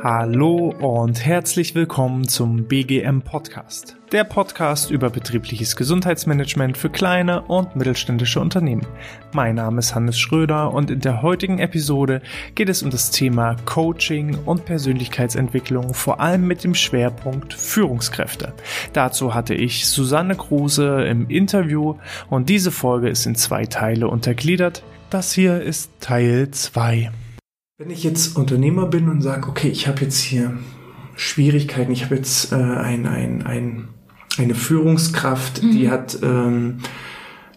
Hallo und herzlich willkommen zum BGM Podcast, der Podcast über betriebliches Gesundheitsmanagement für kleine und mittelständische Unternehmen. Mein Name ist Hannes Schröder und in der heutigen Episode geht es um das Thema Coaching und Persönlichkeitsentwicklung, vor allem mit dem Schwerpunkt Führungskräfte. Dazu hatte ich Susanne Kruse im Interview und diese Folge ist in zwei Teile untergliedert. Das hier ist Teil 2. Wenn ich jetzt Unternehmer bin und sage, okay, ich habe jetzt hier Schwierigkeiten, ich habe jetzt äh, ein, ein, ein, eine Führungskraft, mhm. die hat, ähm,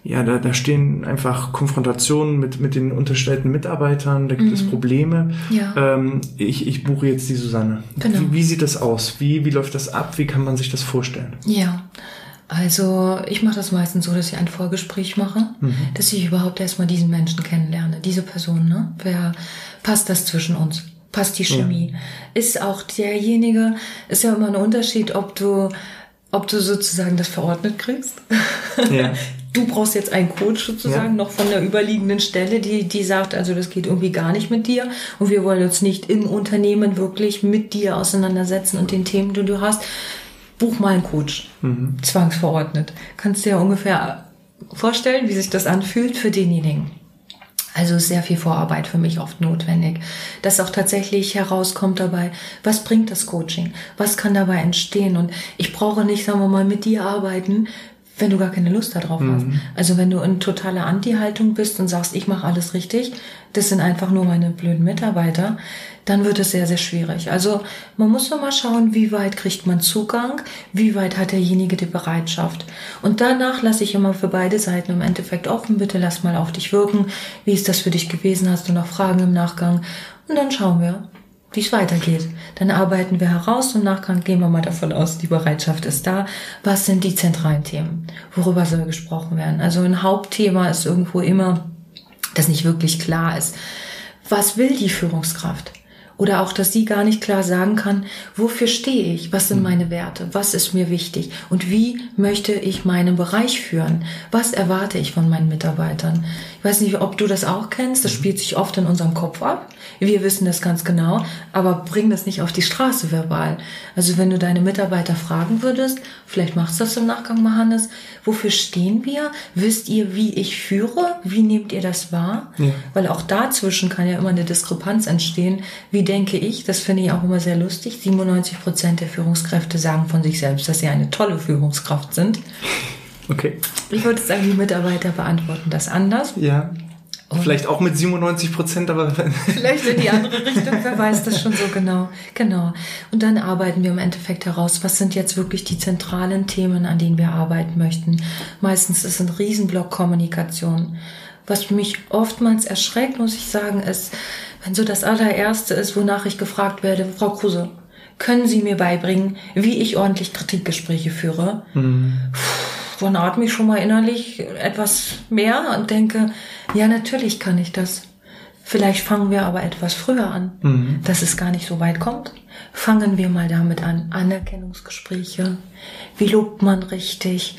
ja, da, da stehen einfach Konfrontationen mit, mit den unterstellten Mitarbeitern, da gibt mhm. es Probleme. Ja. Ähm, ich, ich buche jetzt die Susanne. Genau. Wie, wie sieht das aus? Wie, wie läuft das ab? Wie kann man sich das vorstellen? Ja. Also ich mache das meistens so, dass ich ein Vorgespräch mache, mhm. dass ich überhaupt erstmal diesen Menschen kennenlerne, diese Person. Ne? Wer passt das zwischen uns? Passt die Chemie? Ja. Ist auch derjenige, ist ja immer ein Unterschied, ob du, ob du sozusagen das verordnet kriegst. Ja. Du brauchst jetzt einen Coach sozusagen ja. noch von der überliegenden Stelle, die, die sagt, also das geht irgendwie gar nicht mit dir und wir wollen uns nicht im Unternehmen wirklich mit dir auseinandersetzen und den Themen, die du hast buch mal einen Coach, mhm. zwangsverordnet. Kannst du dir ja ungefähr vorstellen, wie sich das anfühlt für denjenigen. Also sehr viel Vorarbeit für mich oft notwendig, dass auch tatsächlich herauskommt dabei, was bringt das Coaching, was kann dabei entstehen und ich brauche nicht, sagen wir mal, mit dir arbeiten, wenn du gar keine Lust darauf mhm. hast. Also wenn du in totaler Anti-Haltung bist und sagst, ich mache alles richtig, das sind einfach nur meine blöden Mitarbeiter, dann wird es sehr, sehr schwierig. Also man muss nur mal schauen, wie weit kriegt man Zugang, wie weit hat derjenige die Bereitschaft. Und danach lasse ich immer für beide Seiten im Endeffekt offen, bitte lass mal auf dich wirken. Wie ist das für dich gewesen? Hast du noch Fragen im Nachgang? Und dann schauen wir, wie es weitergeht. Dann arbeiten wir heraus und Nachgang gehen wir mal davon aus, die Bereitschaft ist da. Was sind die zentralen Themen? Worüber soll gesprochen werden? Also ein Hauptthema ist irgendwo immer, das nicht wirklich klar ist. Was will die Führungskraft? Oder auch, dass sie gar nicht klar sagen kann, wofür stehe ich? Was sind hm. meine Werte? Was ist mir wichtig? Und wie möchte ich meinen Bereich führen? Was erwarte ich von meinen Mitarbeitern? Ich weiß nicht, ob du das auch kennst. Das mhm. spielt sich oft in unserem Kopf ab. Wir wissen das ganz genau, aber bring das nicht auf die Straße verbal. Also wenn du deine Mitarbeiter fragen würdest, vielleicht machst du das im Nachgang mal, Hannes, wofür stehen wir? Wisst ihr, wie ich führe? Wie nehmt ihr das wahr? Ja. Weil auch dazwischen kann ja immer eine Diskrepanz entstehen. Wie denke ich? Das finde ich auch immer sehr lustig. 97 Prozent der Führungskräfte sagen von sich selbst, dass sie eine tolle Führungskraft sind. Okay. Ich würde sagen, die Mitarbeiter beantworten das anders. Ja. Und Vielleicht auch mit 97 Prozent, aber. Vielleicht in die andere Richtung, wer weiß das schon so genau. Genau. Und dann arbeiten wir im Endeffekt heraus, was sind jetzt wirklich die zentralen Themen, an denen wir arbeiten möchten. Meistens ist ein Riesenblock Kommunikation. Was mich oftmals erschreckt, muss ich sagen, ist, wenn so das allererste ist, wonach ich gefragt werde, Frau Kruse, können Sie mir beibringen, wie ich ordentlich Kritikgespräche führe? Mhm. Puh, dann atme ich schon mal innerlich etwas mehr und denke, ja, natürlich kann ich das. Vielleicht fangen wir aber etwas früher an, mhm. dass es gar nicht so weit kommt. Fangen wir mal damit an. Anerkennungsgespräche. Wie lobt man richtig?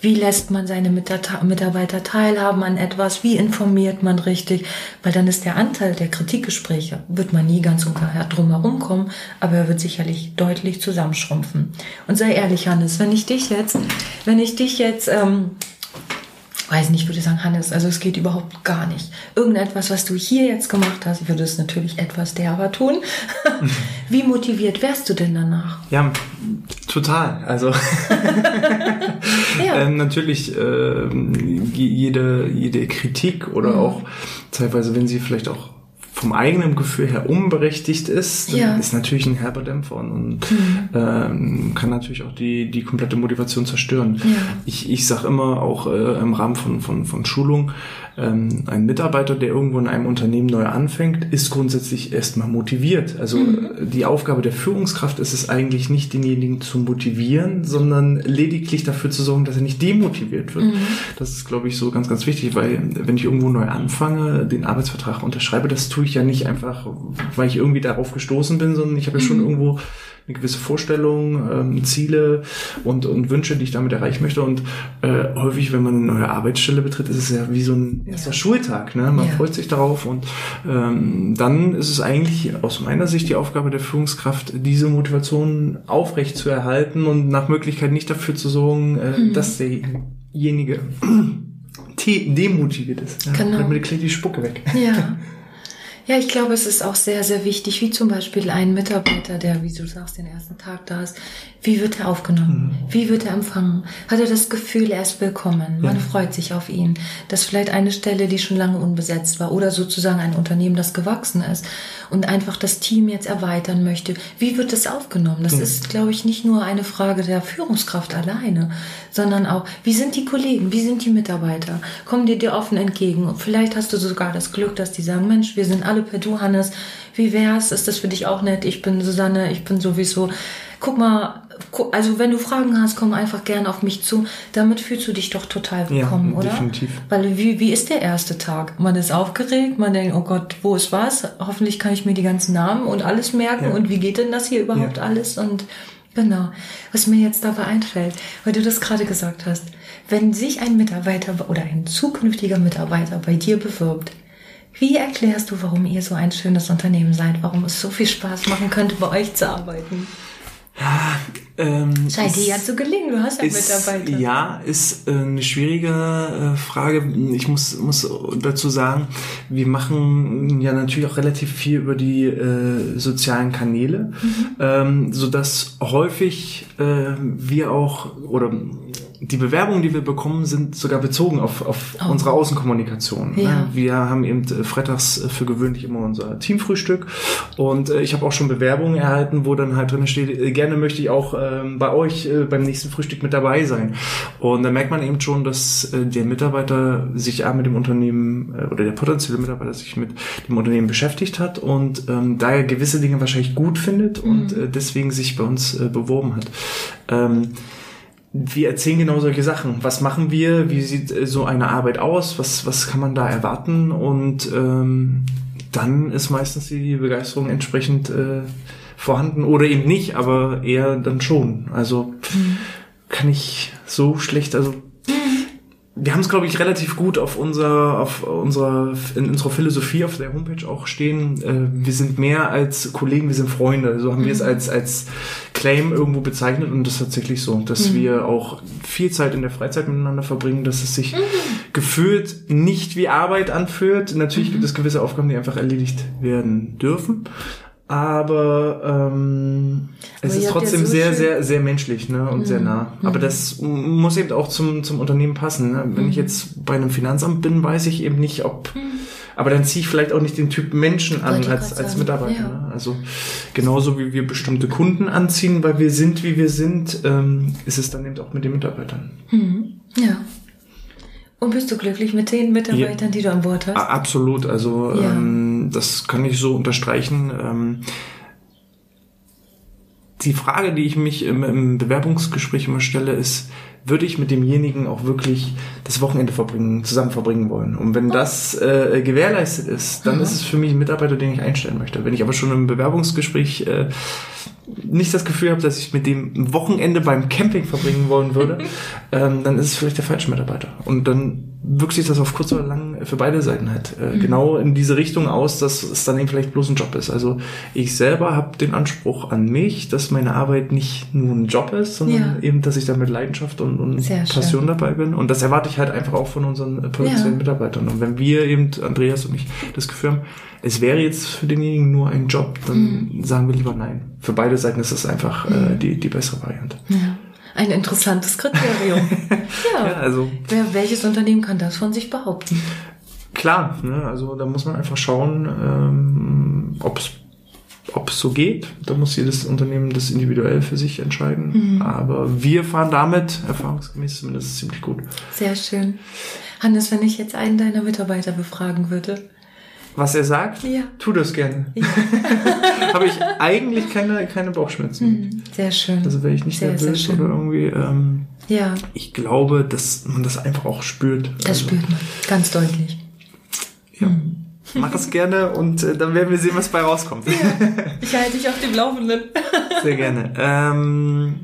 Wie lässt man seine Mitarbeiter teilhaben an etwas? Wie informiert man richtig? Weil dann ist der Anteil der Kritikgespräche, wird man nie ganz drum herum kommen, aber er wird sicherlich deutlich zusammenschrumpfen. Und sei ehrlich, Hannes, wenn ich dich jetzt, wenn ich dich jetzt ähm, weiß nicht, ich würde sagen, Hannes, also es geht überhaupt gar nicht. Irgendetwas, was du hier jetzt gemacht hast, ich würde es natürlich etwas derber tun. Wie motiviert wärst du denn danach? Ja, total. Also ja. ähm, natürlich äh, jede, jede Kritik oder mhm. auch teilweise, wenn sie vielleicht auch vom eigenen Gefühl her unberechtigt ist, ja. ist natürlich ein herber Dämpfer und mhm. ähm, kann natürlich auch die, die komplette Motivation zerstören. Ja. Ich, ich sage immer auch äh, im Rahmen von, von, von Schulung, ähm, ein Mitarbeiter, der irgendwo in einem Unternehmen neu anfängt, ist grundsätzlich erstmal motiviert. Also mhm. die Aufgabe der Führungskraft ist es eigentlich nicht, denjenigen zu motivieren, sondern lediglich dafür zu sorgen, dass er nicht demotiviert wird. Mhm. Das ist, glaube ich, so ganz, ganz wichtig, weil wenn ich irgendwo neu anfange, den Arbeitsvertrag unterschreibe, das tue ich ich ja nicht einfach, weil ich irgendwie darauf gestoßen bin, sondern ich habe ja schon mhm. irgendwo eine gewisse Vorstellung, ähm, Ziele und, und Wünsche, die ich damit erreichen möchte. Und äh, häufig, wenn man eine neue Arbeitsstelle betritt, ist es ja wie so ein erster ja. Schultag. Ne? Man ja. freut sich darauf und ähm, dann ist es eigentlich aus meiner Sicht die Aufgabe der Führungskraft, diese Motivation aufrecht zu erhalten und nach Möglichkeit nicht dafür zu sorgen, äh, mhm. dass derjenige demotiviert ist. Ja? Genau. Damit kriegt die Spucke weg. Ja. Ja, ich glaube, es ist auch sehr, sehr wichtig, wie zum Beispiel ein Mitarbeiter, der, wie du sagst, den ersten Tag da ist. Wie wird er aufgenommen? Mhm. Wie wird er empfangen? Hat er das Gefühl, er ist willkommen? Man ja. freut sich auf ihn. Das ist vielleicht eine Stelle, die schon lange unbesetzt war oder sozusagen ein Unternehmen, das gewachsen ist und einfach das Team jetzt erweitern möchte. Wie wird es aufgenommen? Das mhm. ist, glaube ich, nicht nur eine Frage der Führungskraft alleine, sondern auch, wie sind die Kollegen? Wie sind die Mitarbeiter? Kommen die dir offen entgegen? Und vielleicht hast du sogar das Glück, dass die sagen, Mensch, wir sind alle Du, Hannes. Wie wär's? Ist das für dich auch nett? Ich bin Susanne, ich bin sowieso. Guck mal, also wenn du Fragen hast, komm einfach gerne auf mich zu. Damit fühlst du dich doch total willkommen, ja, oder? Definitiv. Weil wie, wie ist der erste Tag? Man ist aufgeregt, man denkt, oh Gott, wo ist was? Hoffentlich kann ich mir die ganzen Namen und alles merken ja. und wie geht denn das hier überhaupt ja. alles? Und genau, was mir jetzt dabei einfällt, weil du das gerade gesagt hast, wenn sich ein Mitarbeiter oder ein zukünftiger Mitarbeiter bei dir bewirbt, wie erklärst du, warum ihr so ein schönes Unternehmen seid, warum es so viel Spaß machen könnte, bei euch zu arbeiten? Ja, ähm, Scheint dir ja zu gelingen, du hast ja ist, Mitarbeiter. Ja, ist äh, eine schwierige äh, Frage. Ich muss, muss dazu sagen, wir machen ja natürlich auch relativ viel über die äh, sozialen Kanäle, mhm. ähm, so dass häufig äh, wir auch oder die Bewerbungen, die wir bekommen, sind sogar bezogen auf, auf oh. unsere Außenkommunikation. Ne? Ja. Wir haben eben äh, freitags äh, für gewöhnlich immer unser Teamfrühstück und äh, ich habe auch schon Bewerbungen erhalten, wo dann halt drin steht, gerne möchte ich auch ähm, bei euch beim nächsten Frühstück mit dabei sein. Und da merkt man eben schon, dass der Mitarbeiter sich ja mit dem Unternehmen oder der potenzielle Mitarbeiter sich mit dem Unternehmen beschäftigt hat und ähm, da er gewisse Dinge wahrscheinlich gut findet mhm. und äh, deswegen sich bei uns äh, beworben hat. Ähm, wir erzählen genau solche Sachen. Was machen wir? Wie sieht äh, so eine Arbeit aus? Was, was kann man da erwarten? Und ähm, dann ist meistens die Begeisterung entsprechend äh, vorhanden oder eben nicht, aber eher dann schon. Also mhm. kann ich so schlecht, also wir haben es, glaube ich, relativ gut auf unserer, auf unserer, in unserer Philosophie auf der Homepage auch stehen. Äh, wir sind mehr als Kollegen, wir sind Freunde. So haben mhm. wir es mhm. als, als Claim irgendwo bezeichnet und das ist tatsächlich so, dass mhm. wir auch viel Zeit in der Freizeit miteinander verbringen, dass es sich mhm. gefühlt nicht wie Arbeit anfühlt. Natürlich gibt mhm. es gewisse Aufgaben, die einfach erledigt werden dürfen aber ähm, es aber ist trotzdem ja so sehr, sehr, sehr menschlich ne, und mhm. sehr nah. Aber mhm. das muss eben auch zum, zum Unternehmen passen. Ne? Wenn mhm. ich jetzt bei einem Finanzamt bin, weiß ich eben nicht, ob. Mhm. Aber dann ziehe ich vielleicht auch nicht den Typ Menschen an als, als Mitarbeiter. Ja. Ne? Also genauso wie wir bestimmte Kunden anziehen, weil wir sind, wie wir sind, ähm, ist es dann eben auch mit den Mitarbeitern. Mhm. Ja. Und bist du glücklich mit den Mitarbeitern, ja, die du an Bord hast? Absolut. Also ja. ähm, das kann ich so unterstreichen. Ähm, die Frage, die ich mich im, im Bewerbungsgespräch immer stelle, ist, würde ich mit demjenigen auch wirklich das Wochenende verbringen, zusammen verbringen wollen. Und wenn das äh, gewährleistet ist, dann mhm. ist es für mich ein Mitarbeiter, den ich einstellen möchte. Wenn ich aber schon im Bewerbungsgespräch äh, nicht das Gefühl habe, dass ich mit dem ein Wochenende beim Camping verbringen wollen würde, ähm, dann ist es vielleicht der falsche Mitarbeiter. Und dann wirkt sich das auf kurz oder lang für beide Seiten halt äh, mhm. genau in diese Richtung aus, dass es dann eben vielleicht bloß ein Job ist. Also ich selber habe den Anspruch an mich, dass meine Arbeit nicht nur ein Job ist, sondern ja. eben, dass ich da mit Leidenschaft und, und Passion dabei bin. Und das erwarte ich halt einfach auch von unseren äh, potenziellen ja. Mitarbeitern. Und wenn wir eben, Andreas und ich, das Gefühl haben, es wäre jetzt für denjenigen nur ein Job, dann mhm. sagen wir lieber nein. Für beide Seiten ist das einfach äh, mhm. die, die bessere Variante. Ja. Ein interessantes Kriterium. ja. ja, also. Wer, welches Unternehmen kann das von sich behaupten? Klar, ne, also da muss man einfach schauen, ähm, ob es ob es so geht. Da muss jedes Unternehmen das individuell für sich entscheiden. Mhm. Aber wir fahren damit erfahrungsgemäß zumindest ziemlich gut. Sehr schön. Hannes, wenn ich jetzt einen deiner Mitarbeiter befragen würde, was er sagt, ja. tu das gerne. Ja. Habe ich eigentlich keine, keine Bauchschmerzen. Mhm. Sehr schön. Also wenn ich nicht sehr, nervös sehr oder irgendwie. Ähm, ja. Ich glaube, dass man das einfach auch spürt. Das also, spürt man, ganz deutlich. Ja. Mhm. Mach es gerne und äh, dann werden wir sehen, was bei rauskommt. Ja, ich halte dich auf dem Laufenden. Sehr gerne. Ähm,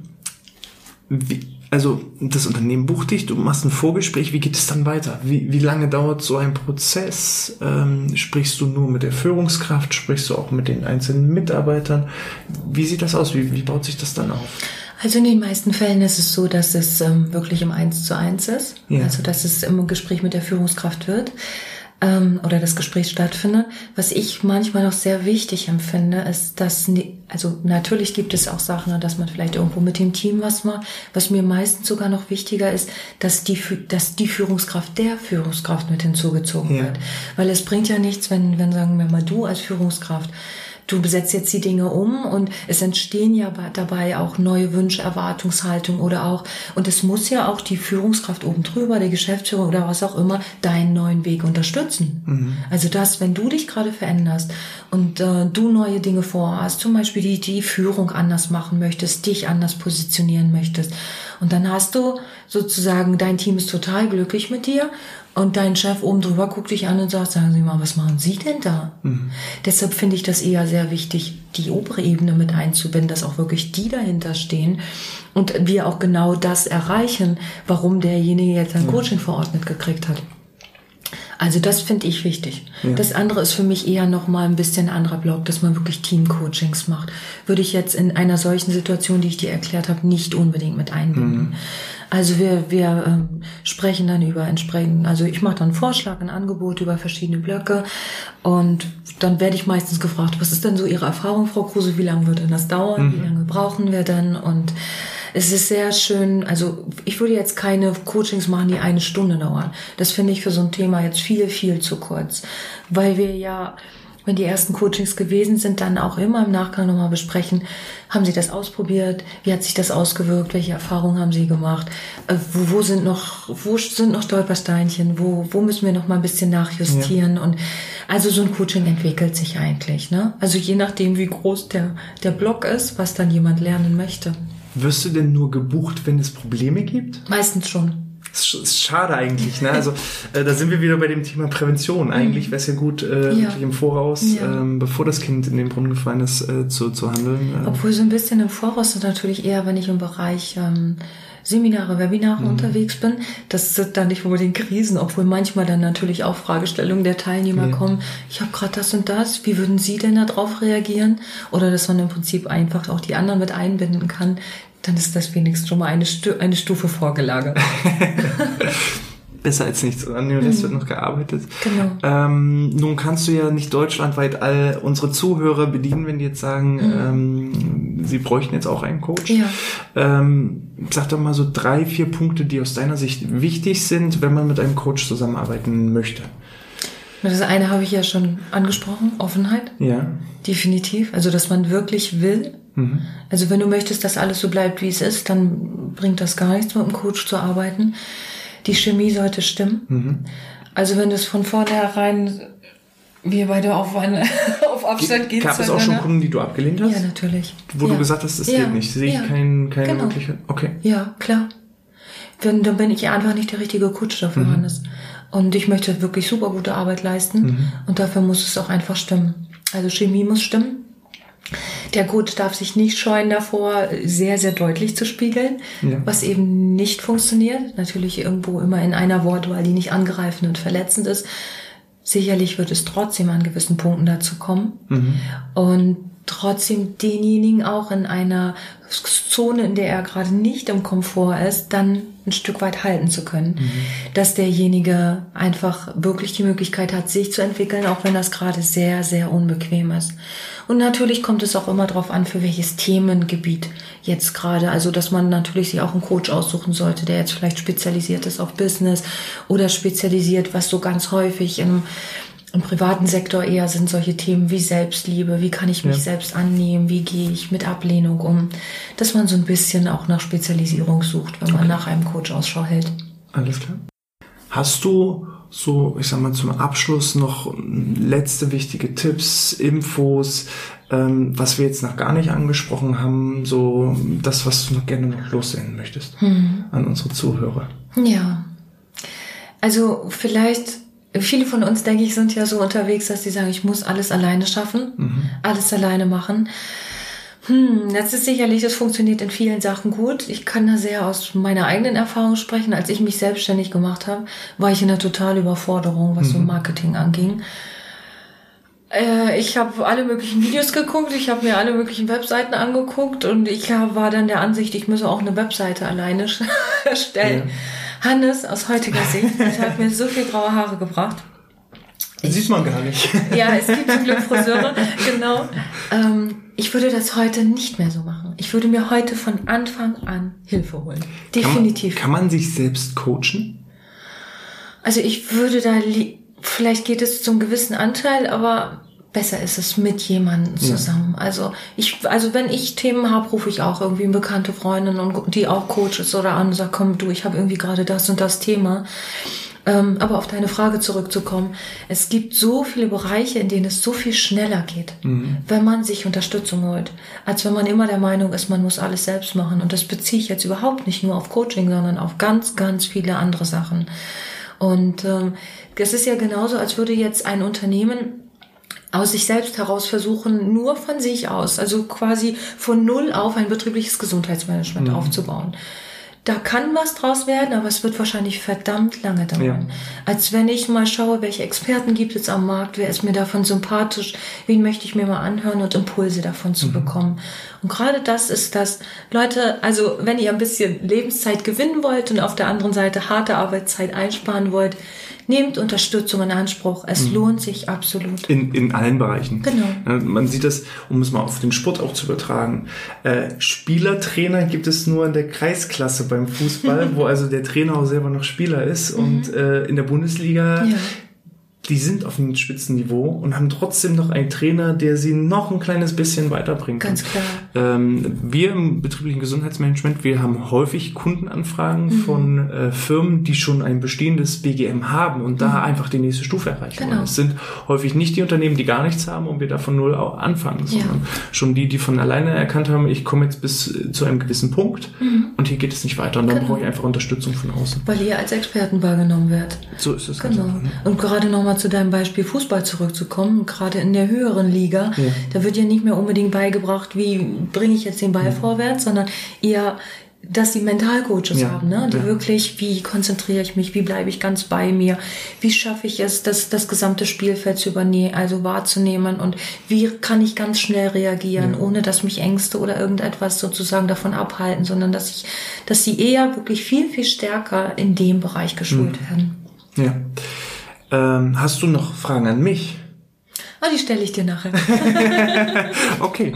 wie, also das Unternehmen bucht dich, du machst ein Vorgespräch, wie geht es dann weiter? Wie, wie lange dauert so ein Prozess? Ähm, sprichst du nur mit der Führungskraft? Sprichst du auch mit den einzelnen Mitarbeitern? Wie sieht das aus? Wie, wie baut sich das dann auf? Also in den meisten Fällen ist es so, dass es ähm, wirklich im Eins zu eins ist. Ja. Also dass es im Gespräch mit der Führungskraft wird ähm, oder das Gespräch stattfindet. Was ich manchmal noch sehr wichtig empfinde, ist, dass, also natürlich gibt es auch Sachen, dass man vielleicht irgendwo mit dem Team was macht. Was mir meistens sogar noch wichtiger ist, dass die, dass die Führungskraft der Führungskraft mit hinzugezogen ja. wird. Weil es bringt ja nichts, wenn, wenn sagen wir mal du als Führungskraft du besetzt jetzt die Dinge um und es entstehen ja dabei auch neue Wünsche, Erwartungshaltung oder auch, und es muss ja auch die Führungskraft oben drüber, der Geschäftsführer oder was auch immer, deinen neuen Weg unterstützen. Mhm. Also das, wenn du dich gerade veränderst und äh, du neue Dinge vorhast, zum Beispiel die, die Führung anders machen möchtest, dich anders positionieren möchtest, und dann hast du sozusagen, dein Team ist total glücklich mit dir und dein Chef oben drüber guckt dich an und sagt, sagen Sie mal, was machen Sie denn da? Mhm. Deshalb finde ich das eher sehr wichtig, die obere Ebene mit einzubinden, dass auch wirklich die dahinter stehen und wir auch genau das erreichen, warum derjenige jetzt ein Coaching verordnet gekriegt hat. Also das finde ich wichtig. Ja. Das andere ist für mich eher noch mal ein bisschen anderer Block, dass man wirklich Teamcoachings macht. Würde ich jetzt in einer solchen Situation, die ich dir erklärt habe, nicht unbedingt mit einbinden. Mhm. Also wir, wir ähm, sprechen dann über entsprechend, also ich mache dann einen Vorschlag, ein Angebot über verschiedene Blöcke und dann werde ich meistens gefragt, was ist denn so Ihre Erfahrung, Frau Kruse, wie lange wird denn das dauern, mhm. wie lange brauchen wir denn und es ist sehr schön, also ich würde jetzt keine Coachings machen, die eine Stunde dauern. Das finde ich für so ein Thema jetzt viel, viel zu kurz, weil wir ja wenn die ersten Coachings gewesen sind, dann auch immer im Nachgang nochmal besprechen, haben Sie das ausprobiert? Wie hat sich das ausgewirkt? Welche Erfahrungen haben Sie gemacht? Äh, wo, wo sind noch, wo sind noch Stolpersteinchen? Wo, wo müssen wir noch mal ein bisschen nachjustieren? Ja. Und also so ein Coaching entwickelt sich eigentlich, ne? Also je nachdem, wie groß der, der Block ist, was dann jemand lernen möchte. Wirst du denn nur gebucht, wenn es Probleme gibt? Meistens schon. Das ist schade eigentlich, ne? Also äh, da sind wir wieder bei dem Thema Prävention. Eigentlich wäre es ja gut, äh, ja. im Voraus, ja. ähm, bevor das Kind in den Brunnen gefallen ist, äh, zu, zu handeln. Äh. Obwohl so ein bisschen im Voraus ist natürlich eher, wenn ich im Bereich ähm, Seminare, Webinare mhm. unterwegs bin. Das sind dann nicht unbedingt Krisen, obwohl manchmal dann natürlich auch Fragestellungen der Teilnehmer ja. kommen. Ich habe gerade das und das. Wie würden Sie denn darauf reagieren? Oder dass man im Prinzip einfach auch die anderen mit einbinden kann, dann ist das wenigstens schon mal eine, Stu eine Stufe vorgelagert. Besser als nichts. An dem Rest mhm. wird noch gearbeitet. Genau. Ähm, nun kannst du ja nicht deutschlandweit all unsere Zuhörer bedienen, wenn die jetzt sagen, mhm. ähm, sie bräuchten jetzt auch einen Coach. Ja. Ähm, sag doch mal so drei, vier Punkte, die aus deiner Sicht wichtig sind, wenn man mit einem Coach zusammenarbeiten möchte. Das eine habe ich ja schon angesprochen, Offenheit. Ja. Definitiv. Also, dass man wirklich will, Mhm. Also wenn du möchtest, dass alles so bleibt, wie es ist, dann bringt das gar nichts, mit einem Coach zu arbeiten. Die Chemie sollte stimmen. Mhm. Also wenn du es von vornherein wir beide auf, eine, auf Abstand gehen. Gab es auch schon Kunden, die du abgelehnt hast? Ja, natürlich. Wo ja. du gesagt hast, das ja. geht nicht. Sehe ich ja. kein, keine genau. Möglichkeit. Okay. Ja, klar. Wenn, dann bin ich einfach nicht der richtige Coach dafür, mhm. Hannes. Und ich möchte wirklich super gute Arbeit leisten. Mhm. Und dafür muss es auch einfach stimmen. Also Chemie muss stimmen. Der Coach darf sich nicht scheuen davor, sehr, sehr deutlich zu spiegeln, ja. was eben nicht funktioniert. Natürlich irgendwo immer in einer Wortwahl, die nicht angreifend und verletzend ist. Sicherlich wird es trotzdem an gewissen Punkten dazu kommen. Mhm. Und trotzdem denjenigen auch in einer Zone, in der er gerade nicht im Komfort ist, dann ein Stück weit halten zu können. Mhm. Dass derjenige einfach wirklich die Möglichkeit hat, sich zu entwickeln, auch wenn das gerade sehr, sehr unbequem ist. Und natürlich kommt es auch immer darauf an, für welches Themengebiet jetzt gerade. Also, dass man natürlich sich auch einen Coach aussuchen sollte, der jetzt vielleicht spezialisiert ist auf Business oder spezialisiert, was so ganz häufig im im privaten Sektor eher sind solche Themen wie Selbstliebe, wie kann ich mich ja. selbst annehmen, wie gehe ich mit Ablehnung um, dass man so ein bisschen auch nach Spezialisierung sucht, wenn man okay. nach einem Coach Ausschau hält. Alles klar. Hast du so, ich sag mal, zum Abschluss noch letzte wichtige Tipps, Infos, ähm, was wir jetzt noch gar nicht angesprochen haben, so das, was du noch gerne noch lossenden möchtest hm. an unsere Zuhörer? Ja. Also vielleicht viele von uns, denke ich, sind ja so unterwegs, dass sie sagen, ich muss alles alleine schaffen, mhm. alles alleine machen. Hm, das ist sicherlich, das funktioniert in vielen Sachen gut. Ich kann da sehr aus meiner eigenen Erfahrung sprechen. Als ich mich selbstständig gemacht habe, war ich in einer totalen Überforderung, was mhm. so Marketing anging. Äh, ich habe alle möglichen Videos geguckt, ich habe mir alle möglichen Webseiten angeguckt und ich war dann der Ansicht, ich müsse auch eine Webseite alleine erstellen. Ja. Hannes, aus heutiger Sicht, das hat mir so viel graue Haare gebracht. Das sieht man gar nicht. Ja, es gibt zum Glück Friseure, genau. Ähm, ich würde das heute nicht mehr so machen. Ich würde mir heute von Anfang an Hilfe holen. Definitiv. Kann man, kann man sich selbst coachen? Also ich würde da, vielleicht geht es zum gewissen Anteil, aber besser ist es mit jemandem zusammen. Ja. Also ich, also wenn ich Themen habe, rufe ich auch irgendwie eine bekannte Freundin und die auch Coach ist oder an und sage, komm du, ich habe irgendwie gerade das und das Thema. Ähm, aber auf deine Frage zurückzukommen, es gibt so viele Bereiche, in denen es so viel schneller geht, mhm. wenn man sich Unterstützung holt, als wenn man immer der Meinung ist, man muss alles selbst machen. Und das beziehe ich jetzt überhaupt nicht nur auf Coaching, sondern auf ganz, ganz viele andere Sachen. Und ähm, das ist ja genauso, als würde jetzt ein Unternehmen aus sich selbst heraus versuchen, nur von sich aus, also quasi von null auf ein betriebliches Gesundheitsmanagement mhm. aufzubauen da kann was draus werden, aber es wird wahrscheinlich verdammt lange dauern. Ja. Als wenn ich mal schaue, welche Experten gibt es am Markt, wer ist mir davon sympathisch, wen möchte ich mir mal anhören und Impulse davon zu mhm. bekommen. Und gerade das ist das, Leute, also wenn ihr ein bisschen Lebenszeit gewinnen wollt und auf der anderen Seite harte Arbeitszeit einsparen wollt, nehmt Unterstützung in Anspruch. Es mhm. lohnt sich absolut. In, in allen Bereichen. Genau. Man sieht das, um es mal auf den Sport auch zu übertragen. Äh, Spielertrainer gibt es nur in der Kreisklasse beim Fußball, wo also der Trainer auch selber noch Spieler ist. Mhm. Und äh, in der Bundesliga ja die sind auf einem Spitzenniveau und haben trotzdem noch einen Trainer, der sie noch ein kleines bisschen weiterbringt. Ganz klar. Ähm, wir im betrieblichen Gesundheitsmanagement, wir haben häufig Kundenanfragen mhm. von äh, Firmen, die schon ein bestehendes BGM haben und mhm. da einfach die nächste Stufe erreichen genau. wollen. Es sind häufig nicht die Unternehmen, die gar nichts haben und wir da von null anfangen, sondern ja. schon die, die von alleine erkannt haben, ich komme jetzt bis äh, zu einem gewissen Punkt mhm. und hier geht es nicht weiter und dann genau. brauche ich einfach Unterstützung von außen. Weil ihr als Experten wahrgenommen wird. So ist es. Genau. Einfach, ne? Und gerade nochmal zu deinem Beispiel Fußball zurückzukommen, gerade in der höheren Liga, ja. da wird ja nicht mehr unbedingt beigebracht, wie bringe ich jetzt den Ball ja. vorwärts, sondern eher dass die Mentalcoaches ja, haben, ne? die wirklich, wie konzentriere ich mich, wie bleibe ich ganz bei mir, wie schaffe ich es, das, das gesamte Spielfeld zu übernehmen, also wahrzunehmen und wie kann ich ganz schnell reagieren, ohne dass mich Ängste oder irgendetwas sozusagen davon abhalten, sondern dass ich, dass sie eher wirklich viel, viel stärker in dem Bereich geschult mhm. werden. Ja. Ähm, hast du noch Fragen an mich? Ah, die stelle ich dir nachher. okay.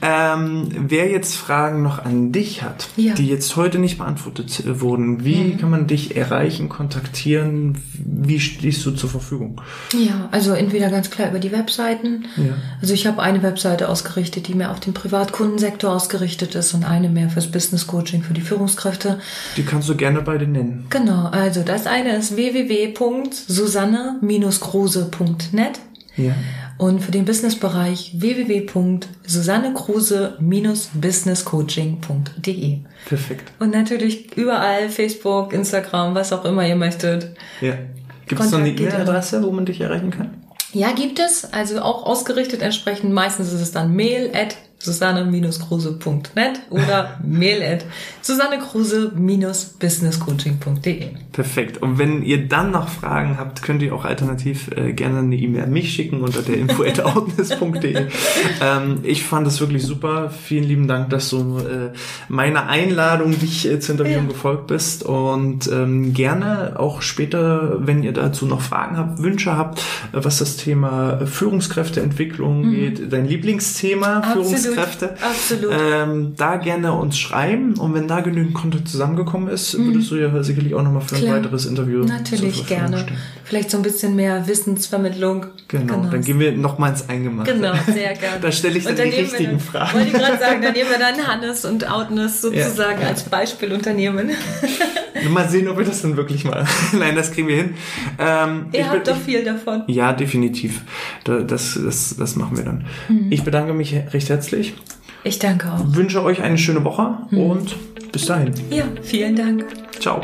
Ähm, wer jetzt Fragen noch an dich hat, ja. die jetzt heute nicht beantwortet wurden, wie mhm. kann man dich erreichen, kontaktieren? Wie stehst du zur Verfügung? Ja, also entweder ganz klar über die Webseiten. Ja. Also ich habe eine Webseite ausgerichtet, die mehr auf den Privatkundensektor ausgerichtet ist und eine mehr fürs Business Coaching für die Führungskräfte. Die kannst du gerne beide nennen. Genau, also das eine ist www.susanne-grose.net. Ja und für den Businessbereich www.susannekruse-businesscoaching.de. Perfekt. Und natürlich überall Facebook, Instagram, was auch immer ihr möchtet. Ja. Gibt es noch eine E-Mail-Adresse, wo man dich erreichen kann? Ja, gibt es. Also auch ausgerichtet entsprechend. Meistens ist es dann mail at susanne-kruse.net oder mail at susannekruse-businesscoaching.de. Perfekt. Und wenn ihr dann noch Fragen habt, könnt ihr auch alternativ äh, gerne eine E-Mail an mich schicken unter der info info.outness.de. ähm, ich fand es wirklich super. Vielen lieben Dank, dass du äh, meiner Einladung, dich äh, zu interviewen, ja. gefolgt bist. Und ähm, gerne auch später, wenn ihr dazu noch Fragen habt, Wünsche habt, äh, was das Thema Führungskräfteentwicklung mhm. geht, dein Lieblingsthema, Absolut. Führungskräfte. Absolut. Ähm, da gerne uns schreiben. Und wenn da genügend Content zusammengekommen ist, mhm. würdest du ja sicherlich auch nochmal für Klar. ein weiteres Interview Natürlich gerne. Stehen. Vielleicht so ein bisschen mehr Wissensvermittlung. Genau, genau. dann gehen wir nochmal ins Eingemachte. Genau, sehr gerne. da stelle ich dann, dann die richtigen dann, Fragen. Wollte ich gerade sagen, dann nehmen wir dann Hannes und Outness sozusagen ja. als Beispielunternehmen. mal sehen, ob wir das dann wirklich mal. Nein, das kriegen wir hin. Ähm, Ihr habt doch viel davon. Ja, definitiv. Das, das, das machen wir dann. Mhm. Ich bedanke mich recht herzlich. Ich danke auch. Wünsche euch eine schöne Woche mhm. und bis dahin. Ja, vielen Dank. Ciao.